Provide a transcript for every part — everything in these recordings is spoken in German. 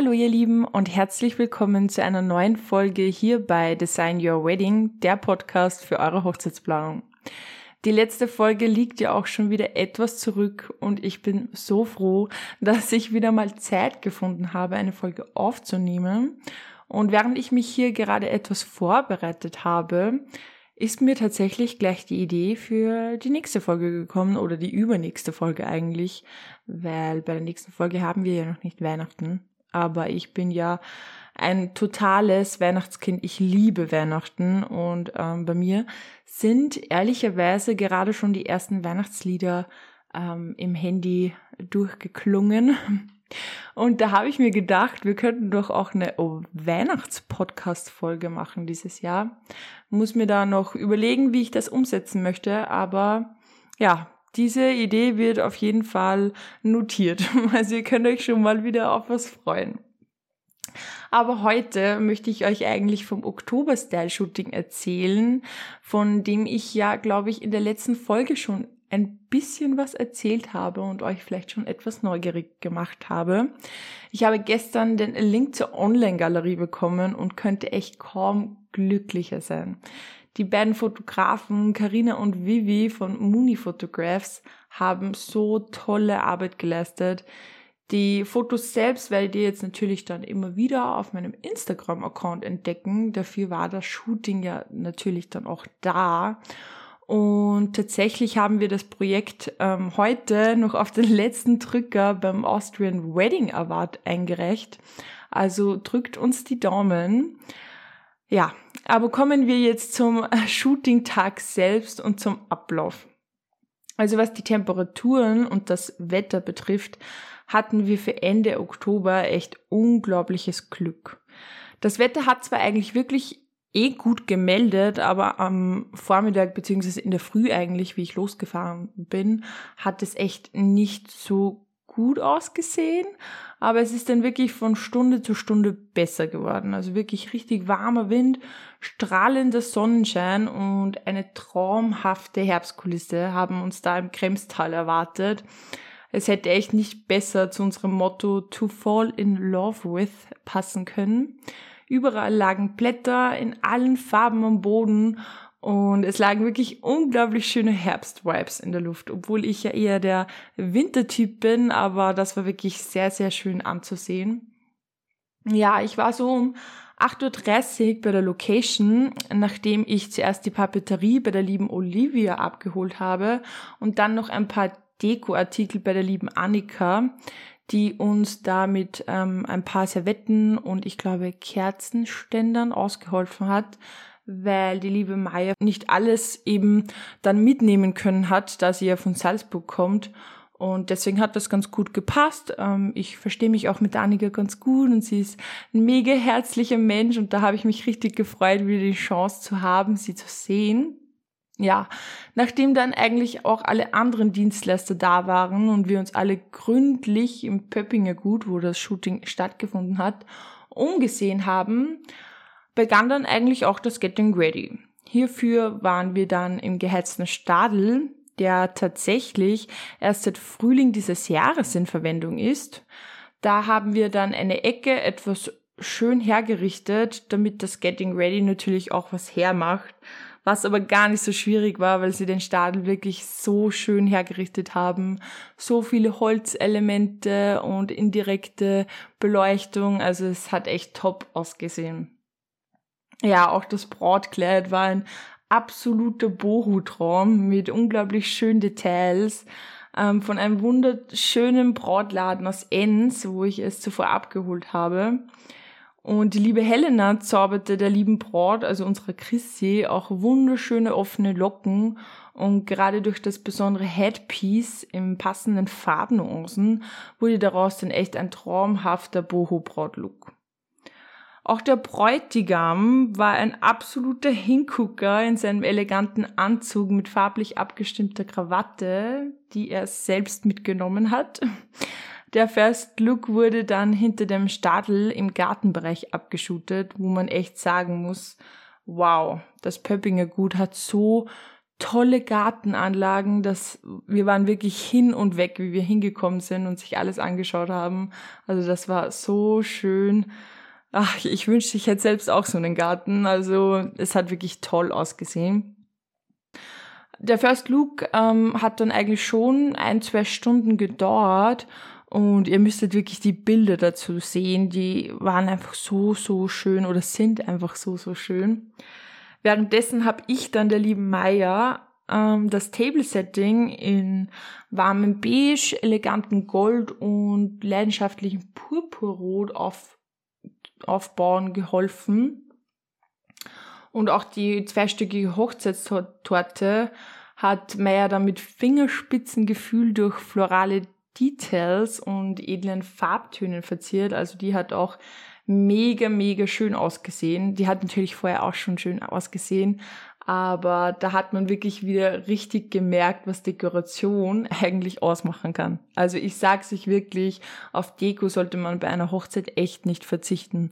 Hallo ihr Lieben und herzlich willkommen zu einer neuen Folge hier bei Design Your Wedding, der Podcast für eure Hochzeitsplanung. Die letzte Folge liegt ja auch schon wieder etwas zurück und ich bin so froh, dass ich wieder mal Zeit gefunden habe, eine Folge aufzunehmen. Und während ich mich hier gerade etwas vorbereitet habe, ist mir tatsächlich gleich die Idee für die nächste Folge gekommen oder die übernächste Folge eigentlich, weil bei der nächsten Folge haben wir ja noch nicht Weihnachten. Aber ich bin ja ein totales Weihnachtskind. Ich liebe Weihnachten und ähm, bei mir sind ehrlicherweise gerade schon die ersten Weihnachtslieder ähm, im Handy durchgeklungen. Und da habe ich mir gedacht, wir könnten doch auch eine Weihnachtspodcast-Folge machen dieses Jahr. Muss mir da noch überlegen, wie ich das umsetzen möchte, aber ja, diese Idee wird auf jeden Fall notiert. Also ihr könnt euch schon mal wieder auf was freuen. Aber heute möchte ich euch eigentlich vom Oktober-Style-Shooting erzählen, von dem ich ja, glaube ich, in der letzten Folge schon ein bisschen was erzählt habe und euch vielleicht schon etwas neugierig gemacht habe. Ich habe gestern den Link zur Online-Galerie bekommen und könnte echt kaum glücklicher sein. Die beiden Fotografen Karina und Vivi von Mooney Photographs haben so tolle Arbeit geleistet. Die Fotos selbst werdet ihr jetzt natürlich dann immer wieder auf meinem Instagram-Account entdecken. Dafür war das Shooting ja natürlich dann auch da. Und tatsächlich haben wir das Projekt ähm, heute noch auf den letzten Drücker beim Austrian Wedding Award eingereicht. Also drückt uns die Daumen. Ja, aber kommen wir jetzt zum Shooting-Tag selbst und zum Ablauf. Also was die Temperaturen und das Wetter betrifft, hatten wir für Ende Oktober echt unglaubliches Glück. Das Wetter hat zwar eigentlich wirklich eh gut gemeldet, aber am Vormittag beziehungsweise in der Früh eigentlich, wie ich losgefahren bin, hat es echt nicht so gut ausgesehen, aber es ist dann wirklich von Stunde zu Stunde besser geworden. Also wirklich richtig warmer Wind, strahlender Sonnenschein und eine traumhafte Herbstkulisse haben uns da im Kremstal erwartet. Es hätte echt nicht besser zu unserem Motto To Fall in Love with passen können. Überall lagen Blätter in allen Farben am Boden und es lagen wirklich unglaublich schöne Herbstvibes in der Luft, obwohl ich ja eher der Wintertyp bin, aber das war wirklich sehr, sehr schön anzusehen. Ja, ich war so um 8.30 Uhr bei der Location, nachdem ich zuerst die Papeterie bei der lieben Olivia abgeholt habe und dann noch ein paar Dekoartikel bei der lieben Annika die uns damit ähm, ein paar Servetten und ich glaube Kerzenständern ausgeholfen hat, weil die liebe Maya nicht alles eben dann mitnehmen können hat, da sie ja von Salzburg kommt. Und deswegen hat das ganz gut gepasst. Ähm, ich verstehe mich auch mit Annika ganz gut und sie ist ein mega herzlicher Mensch und da habe ich mich richtig gefreut, wieder die Chance zu haben, sie zu sehen ja, nachdem dann eigentlich auch alle anderen Dienstleister da waren und wir uns alle gründlich im Pöppinger Gut, wo das Shooting stattgefunden hat, umgesehen haben, begann dann eigentlich auch das Getting Ready. Hierfür waren wir dann im geheizten Stadel, der tatsächlich erst seit Frühling dieses Jahres in Verwendung ist. Da haben wir dann eine Ecke etwas schön hergerichtet, damit das Getting Ready natürlich auch was hermacht was aber gar nicht so schwierig war, weil sie den Stadel wirklich so schön hergerichtet haben. So viele Holzelemente und indirekte Beleuchtung, also es hat echt top ausgesehen. Ja, auch das Brautkleid war ein absoluter Bohu-Traum mit unglaublich schönen Details ähm, von einem wunderschönen Brautladen aus Enns, wo ich es zuvor abgeholt habe. Und die liebe Helena zauberte der lieben Braut, also unserer Chrissy, auch wunderschöne offene Locken und gerade durch das besondere Headpiece im passenden Farbnuancen wurde daraus dann echt ein traumhafter Boho-Braut-Look. Auch der Bräutigam war ein absoluter Hingucker in seinem eleganten Anzug mit farblich abgestimmter Krawatte, die er selbst mitgenommen hat. Der First Look wurde dann hinter dem Stadel im Gartenbereich abgeschootet, wo man echt sagen muss, wow, das Pöppinger Gut hat so tolle Gartenanlagen, dass wir waren wirklich hin und weg, wie wir hingekommen sind und sich alles angeschaut haben. Also das war so schön. Ach, ich wünschte, ich hätte selbst auch so einen Garten. Also es hat wirklich toll ausgesehen. Der First Look ähm, hat dann eigentlich schon ein, zwei Stunden gedauert und ihr müsstet wirklich die Bilder dazu sehen. Die waren einfach so, so schön oder sind einfach so, so schön. Währenddessen habe ich dann der lieben Maya ähm, das Table-Setting in warmem Beige, eleganten Gold und leidenschaftlichem Purpurrot auf, aufbauen geholfen. Und auch die zweistöckige Hochzeitstorte hat Maya dann mit Fingerspitzengefühl durch florale Details und edlen Farbtönen verziert. Also die hat auch mega, mega schön ausgesehen. Die hat natürlich vorher auch schon schön ausgesehen, aber da hat man wirklich wieder richtig gemerkt, was Dekoration eigentlich ausmachen kann. Also ich sag's euch wirklich, auf Deko sollte man bei einer Hochzeit echt nicht verzichten,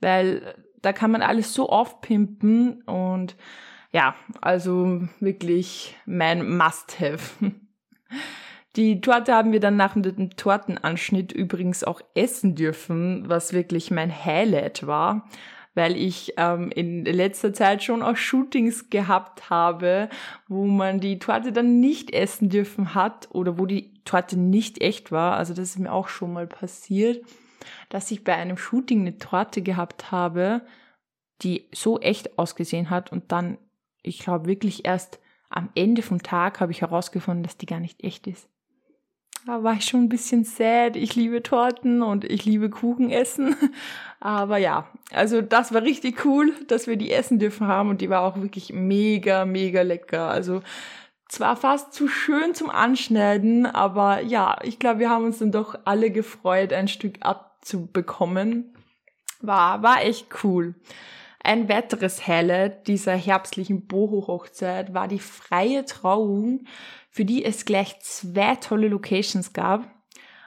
weil da kann man alles so aufpimpen und ja, also wirklich mein Must-Have. Die Torte haben wir dann nach dem Tortenanschnitt übrigens auch essen dürfen, was wirklich mein Highlight war, weil ich ähm, in letzter Zeit schon auch Shootings gehabt habe, wo man die Torte dann nicht essen dürfen hat oder wo die Torte nicht echt war. Also das ist mir auch schon mal passiert, dass ich bei einem Shooting eine Torte gehabt habe, die so echt ausgesehen hat und dann, ich glaube wirklich erst am Ende vom Tag habe ich herausgefunden, dass die gar nicht echt ist. Da war ich schon ein bisschen sad. Ich liebe Torten und ich liebe Kuchen essen. Aber ja, also das war richtig cool, dass wir die essen dürfen haben und die war auch wirklich mega, mega lecker. Also zwar fast zu schön zum Anschneiden, aber ja, ich glaube, wir haben uns dann doch alle gefreut, ein Stück abzubekommen. War, war echt cool. Ein weiteres Highlight dieser herbstlichen Boho-Hochzeit war die freie Trauung für die es gleich zwei tolle Locations gab.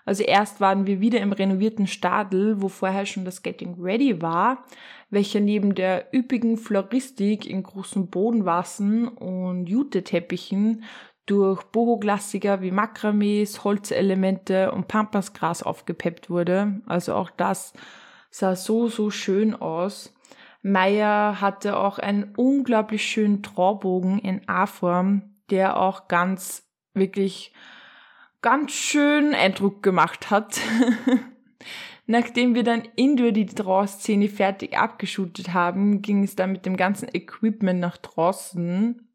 Also erst waren wir wieder im renovierten Stadel, wo vorher schon das Getting Ready war, welcher neben der üppigen Floristik in großen Bodenwassen und Jute-Teppichen durch Boho-Klassiker wie Makramees, Holzelemente und Pampasgras aufgepeppt wurde. Also auch das sah so, so schön aus. Meyer hatte auch einen unglaublich schönen Traubogen in A-Form, der auch ganz, wirklich ganz schön Eindruck gemacht hat. Nachdem wir dann Indoor die Draw-Szene fertig abgeschootet haben, ging es dann mit dem ganzen Equipment nach draußen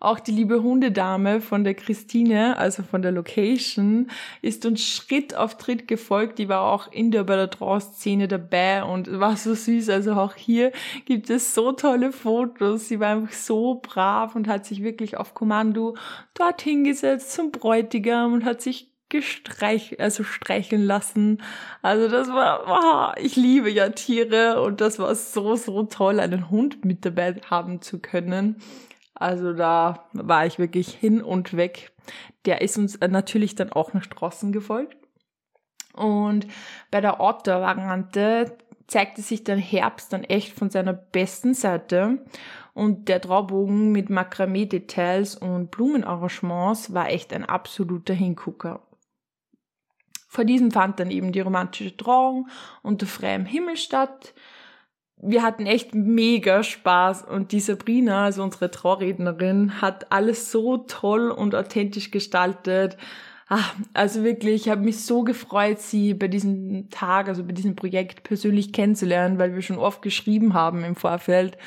auch die liebe Hundedame von der Christine, also von der Location, ist uns Schritt auf Tritt gefolgt. Die war auch in der Draw-Szene dabei und war so süß. Also auch hier gibt es so tolle Fotos. Sie war einfach so brav und hat sich wirklich auf Kommando dorthin gesetzt zum Bräutigam und hat sich gestreich, also streicheln lassen. Also das war, oh, ich liebe ja Tiere und das war so, so toll, einen Hund mit dabei haben zu können. Also da war ich wirklich hin und weg. Der ist uns natürlich dann auch nach draußen gefolgt. Und bei der Outdoor-Variante zeigte sich der Herbst dann echt von seiner besten Seite. Und der Traubogen mit Makramee-Details und Blumenarrangements war echt ein absoluter Hingucker. Vor diesem fand dann eben die romantische Trauung unter freiem Himmel statt wir hatten echt mega Spaß und die Sabrina, also unsere Traurednerin, hat alles so toll und authentisch gestaltet. Ach, also wirklich, ich habe mich so gefreut, sie bei diesem Tag, also bei diesem Projekt persönlich kennenzulernen, weil wir schon oft geschrieben haben im Vorfeld.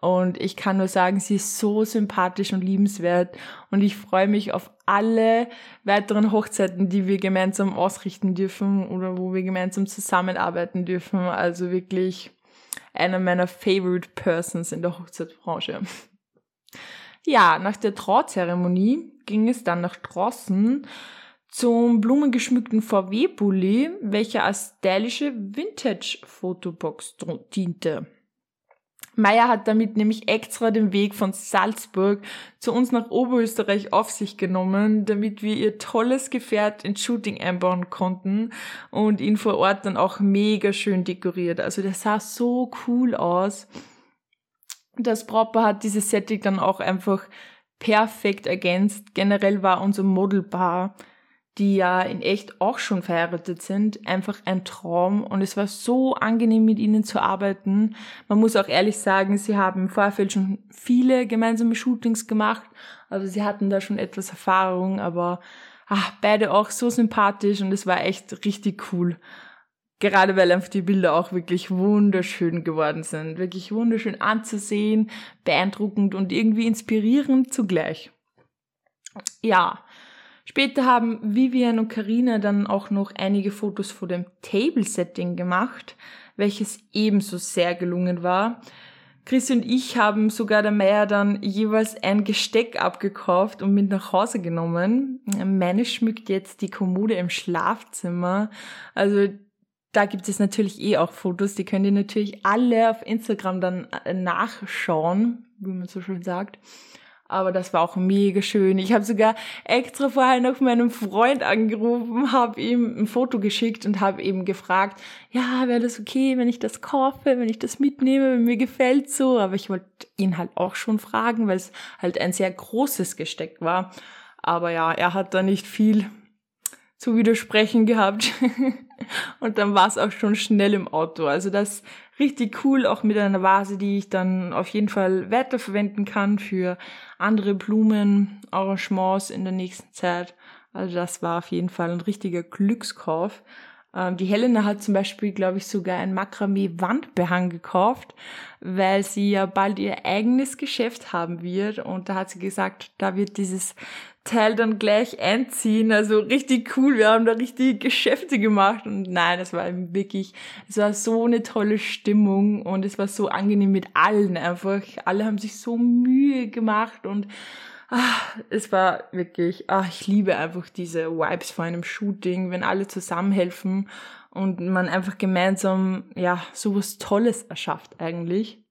Und ich kann nur sagen, sie ist so sympathisch und liebenswert. Und ich freue mich auf alle weiteren Hochzeiten, die wir gemeinsam ausrichten dürfen oder wo wir gemeinsam zusammenarbeiten dürfen. Also wirklich einer meiner favorite persons in der Hochzeitsbranche. Ja, nach der Trauzeremonie ging es dann nach draußen zum blumengeschmückten VW-Bully, welcher als stylische Vintage-Fotobox diente. Meyer hat damit nämlich extra den Weg von Salzburg zu uns nach Oberösterreich auf sich genommen, damit wir ihr tolles Gefährt ins Shooting einbauen konnten und ihn vor Ort dann auch mega schön dekoriert. Also der sah so cool aus. Das Brautpaar hat dieses Setting dann auch einfach perfekt ergänzt. Generell war unser Modelpaar die ja in echt auch schon verheiratet sind, einfach ein Traum und es war so angenehm mit ihnen zu arbeiten. Man muss auch ehrlich sagen, sie haben im Vorfeld schon viele gemeinsame Shootings gemacht, also sie hatten da schon etwas Erfahrung, aber ach, beide auch so sympathisch und es war echt richtig cool. Gerade weil einfach die Bilder auch wirklich wunderschön geworden sind. Wirklich wunderschön anzusehen, beeindruckend und irgendwie inspirierend zugleich. Ja, Später haben Vivian und Karina dann auch noch einige Fotos vor dem Table-Setting gemacht, welches ebenso sehr gelungen war. Chris und ich haben sogar der Meier dann jeweils ein Gesteck abgekauft und mit nach Hause genommen. Meine schmückt jetzt die Kommode im Schlafzimmer. Also da gibt es natürlich eh auch Fotos, die könnt ihr natürlich alle auf Instagram dann nachschauen, wie man so schön sagt. Aber das war auch mega schön. Ich habe sogar extra vorher noch meinem Freund angerufen, habe ihm ein Foto geschickt und habe eben gefragt, ja, wäre das okay, wenn ich das kaufe, wenn ich das mitnehme, wenn mir gefällt so. Aber ich wollte ihn halt auch schon fragen, weil es halt ein sehr großes Gesteck war. Aber ja, er hat da nicht viel zu widersprechen gehabt. und dann war es auch schon schnell im Auto. Also das richtig cool, auch mit einer Vase, die ich dann auf jeden Fall weiterverwenden kann für andere Blumen, Arrangements in der nächsten Zeit. Also das war auf jeden Fall ein richtiger Glückskauf. Ähm, die Helena hat zum Beispiel, glaube ich, sogar ein Makramee-Wandbehang gekauft, weil sie ja bald ihr eigenes Geschäft haben wird. Und da hat sie gesagt, da wird dieses Teil dann gleich einziehen. Also richtig cool. Wir haben da richtig Geschäfte gemacht. Und nein, es war wirklich, es war so eine tolle Stimmung und es war so angenehm mit allen einfach. Alle haben sich so Mühe gemacht und ach, es war wirklich, ach, ich liebe einfach diese Vibes vor einem Shooting, wenn alle zusammenhelfen und man einfach gemeinsam, ja, sowas Tolles erschafft eigentlich.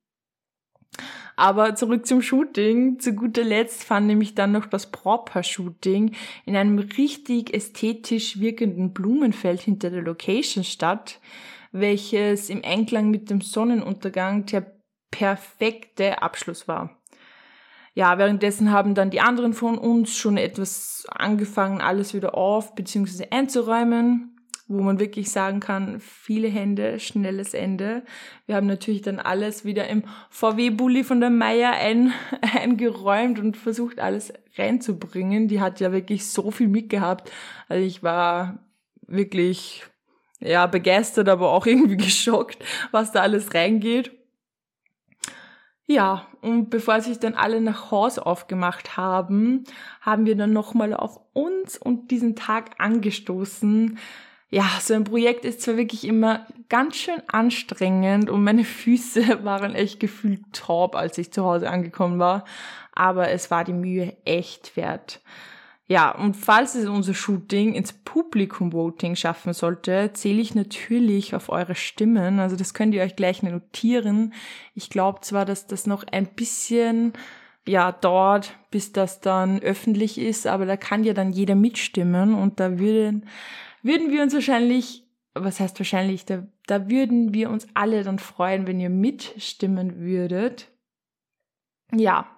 Aber zurück zum Shooting. Zu guter Letzt fand nämlich dann noch das Proper-Shooting in einem richtig ästhetisch wirkenden Blumenfeld hinter der Location statt, welches im Einklang mit dem Sonnenuntergang der perfekte Abschluss war. Ja, währenddessen haben dann die anderen von uns schon etwas angefangen, alles wieder auf bzw. einzuräumen wo man wirklich sagen kann, viele Hände, schnelles Ende. Wir haben natürlich dann alles wieder im VW-Bulli von der Meier ein, eingeräumt und versucht, alles reinzubringen. Die hat ja wirklich so viel mitgehabt. Also ich war wirklich, ja, begeistert, aber auch irgendwie geschockt, was da alles reingeht. Ja, und bevor sich dann alle nach Haus aufgemacht haben, haben wir dann nochmal auf uns und diesen Tag angestoßen ja, so ein Projekt ist zwar wirklich immer ganz schön anstrengend und meine Füße waren echt gefühlt taub, als ich zu Hause angekommen war, aber es war die Mühe echt wert. Ja, und falls es unser Shooting ins Publikum-Voting schaffen sollte, zähle ich natürlich auf eure Stimmen. Also das könnt ihr euch gleich notieren. Ich glaube zwar, dass das noch ein bisschen ja dauert, bis das dann öffentlich ist, aber da kann ja dann jeder mitstimmen und da würden würden wir uns wahrscheinlich, was heißt wahrscheinlich, da, da würden wir uns alle dann freuen, wenn ihr mitstimmen würdet. Ja,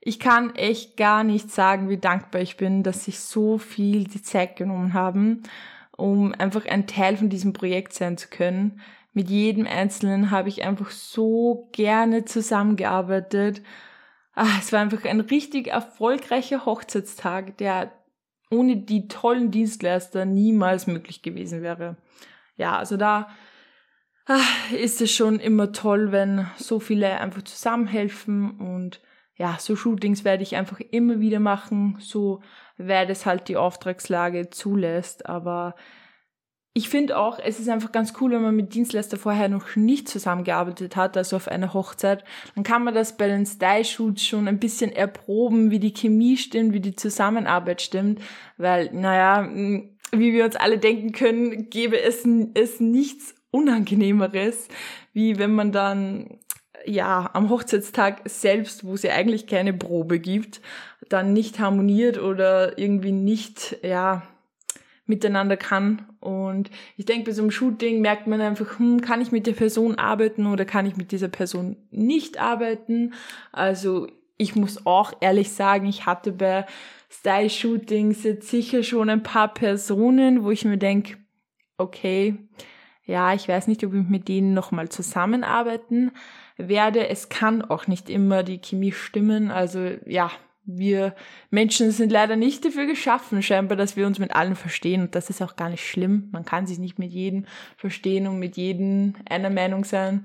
ich kann echt gar nicht sagen, wie dankbar ich bin, dass sich so viel die Zeit genommen haben, um einfach ein Teil von diesem Projekt sein zu können. Mit jedem Einzelnen habe ich einfach so gerne zusammengearbeitet. Ach, es war einfach ein richtig erfolgreicher Hochzeitstag, der ohne die tollen Dienstleister niemals möglich gewesen wäre. Ja, also da ach, ist es schon immer toll, wenn so viele einfach zusammenhelfen und ja, so Shootings werde ich einfach immer wieder machen, so weit es halt die Auftragslage zulässt, aber ich finde auch, es ist einfach ganz cool, wenn man mit Dienstleister vorher noch nicht zusammengearbeitet hat, also auf einer Hochzeit. Dann kann man das bei den Style-Shoots schon ein bisschen erproben, wie die Chemie stimmt, wie die Zusammenarbeit stimmt, weil, naja, wie wir uns alle denken können, gäbe es, es nichts Unangenehmeres, wie wenn man dann ja, am Hochzeitstag selbst, wo es ja eigentlich keine Probe gibt, dann nicht harmoniert oder irgendwie nicht, ja, miteinander kann. Und ich denke, bei so einem Shooting merkt man einfach, hm, kann ich mit der Person arbeiten oder kann ich mit dieser Person nicht arbeiten? Also ich muss auch ehrlich sagen, ich hatte bei Style-Shootings jetzt sicher schon ein paar Personen, wo ich mir denke, okay, ja, ich weiß nicht, ob ich mit denen nochmal zusammenarbeiten werde. Es kann auch nicht immer die Chemie stimmen. Also ja, wir Menschen sind leider nicht dafür geschaffen, scheinbar, dass wir uns mit allen verstehen. Und das ist auch gar nicht schlimm. Man kann sich nicht mit jedem verstehen und mit jedem einer Meinung sein.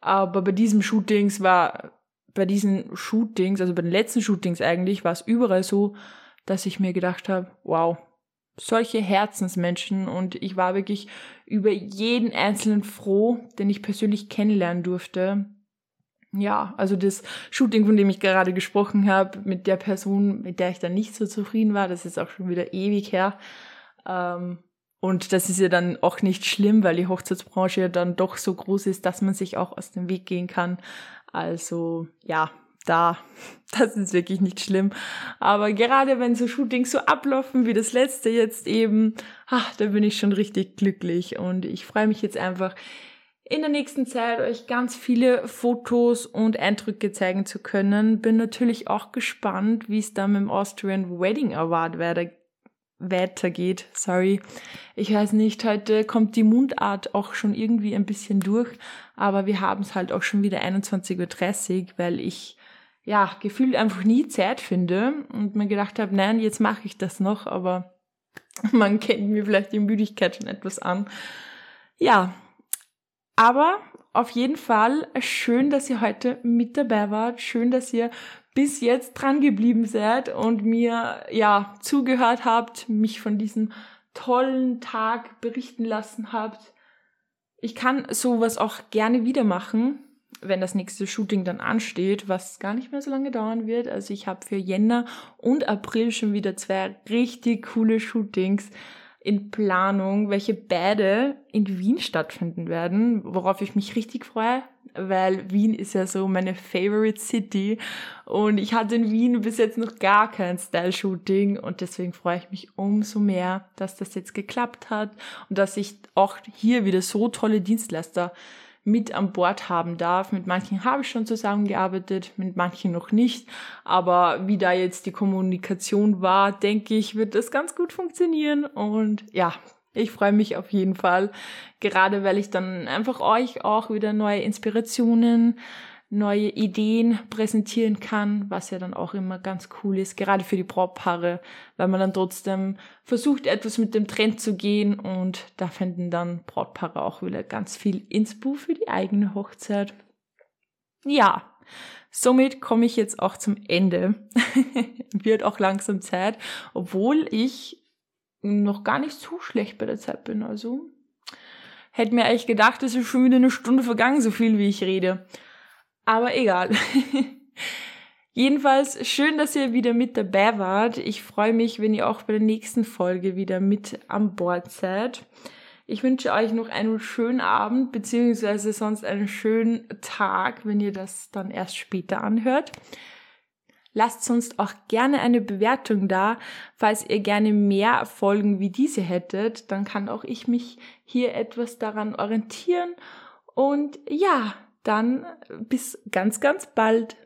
Aber bei diesem Shootings war bei diesen Shootings, also bei den letzten Shootings eigentlich, war es überall so, dass ich mir gedacht habe, wow, solche Herzensmenschen und ich war wirklich über jeden einzelnen froh, den ich persönlich kennenlernen durfte. Ja, also das Shooting, von dem ich gerade gesprochen habe, mit der Person, mit der ich dann nicht so zufrieden war, das ist auch schon wieder ewig her. Ähm, und das ist ja dann auch nicht schlimm, weil die Hochzeitsbranche ja dann doch so groß ist, dass man sich auch aus dem Weg gehen kann. Also ja, da, das ist wirklich nicht schlimm. Aber gerade wenn so Shootings so ablaufen wie das letzte jetzt eben, ach, da bin ich schon richtig glücklich und ich freue mich jetzt einfach in der nächsten Zeit euch ganz viele Fotos und Eindrücke zeigen zu können. Bin natürlich auch gespannt, wie es da mit dem Austrian Wedding Award weiter weitergeht. Sorry. Ich weiß nicht, heute kommt die Mundart auch schon irgendwie ein bisschen durch, aber wir haben es halt auch schon wieder 21.30 Uhr, weil ich ja gefühlt einfach nie Zeit finde und mir gedacht habe, nein, jetzt mache ich das noch, aber man kennt mir vielleicht die Müdigkeit schon etwas an. Ja, aber auf jeden Fall schön, dass ihr heute mit dabei wart. Schön, dass ihr bis jetzt dran geblieben seid und mir ja zugehört habt, mich von diesem tollen Tag berichten lassen habt. Ich kann sowas auch gerne wieder machen, wenn das nächste Shooting dann ansteht, was gar nicht mehr so lange dauern wird. Also ich habe für Jänner und April schon wieder zwei richtig coole Shootings in Planung, welche beide in Wien stattfinden werden, worauf ich mich richtig freue, weil Wien ist ja so meine favorite City. Und ich hatte in Wien bis jetzt noch gar kein Style-Shooting und deswegen freue ich mich umso mehr, dass das jetzt geklappt hat und dass ich auch hier wieder so tolle Dienstleister mit an Bord haben darf. Mit manchen habe ich schon zusammengearbeitet, mit manchen noch nicht. Aber wie da jetzt die Kommunikation war, denke ich, wird das ganz gut funktionieren. Und ja, ich freue mich auf jeden Fall, gerade weil ich dann einfach euch auch wieder neue Inspirationen neue Ideen präsentieren kann, was ja dann auch immer ganz cool ist, gerade für die Brautpaare, weil man dann trotzdem versucht, etwas mit dem Trend zu gehen und da finden dann Brautpaare auch wieder ganz viel Inspo für die eigene Hochzeit. Ja, somit komme ich jetzt auch zum Ende. Wird auch langsam Zeit, obwohl ich noch gar nicht so schlecht bei der Zeit bin, also hätte mir eigentlich gedacht, es ist schon wieder eine Stunde vergangen, so viel wie ich rede. Aber egal. Jedenfalls schön, dass ihr wieder mit dabei wart. Ich freue mich, wenn ihr auch bei der nächsten Folge wieder mit an Bord seid. Ich wünsche euch noch einen schönen Abend, beziehungsweise sonst einen schönen Tag, wenn ihr das dann erst später anhört. Lasst sonst auch gerne eine Bewertung da. Falls ihr gerne mehr Folgen wie diese hättet, dann kann auch ich mich hier etwas daran orientieren. Und ja, dann bis ganz, ganz bald.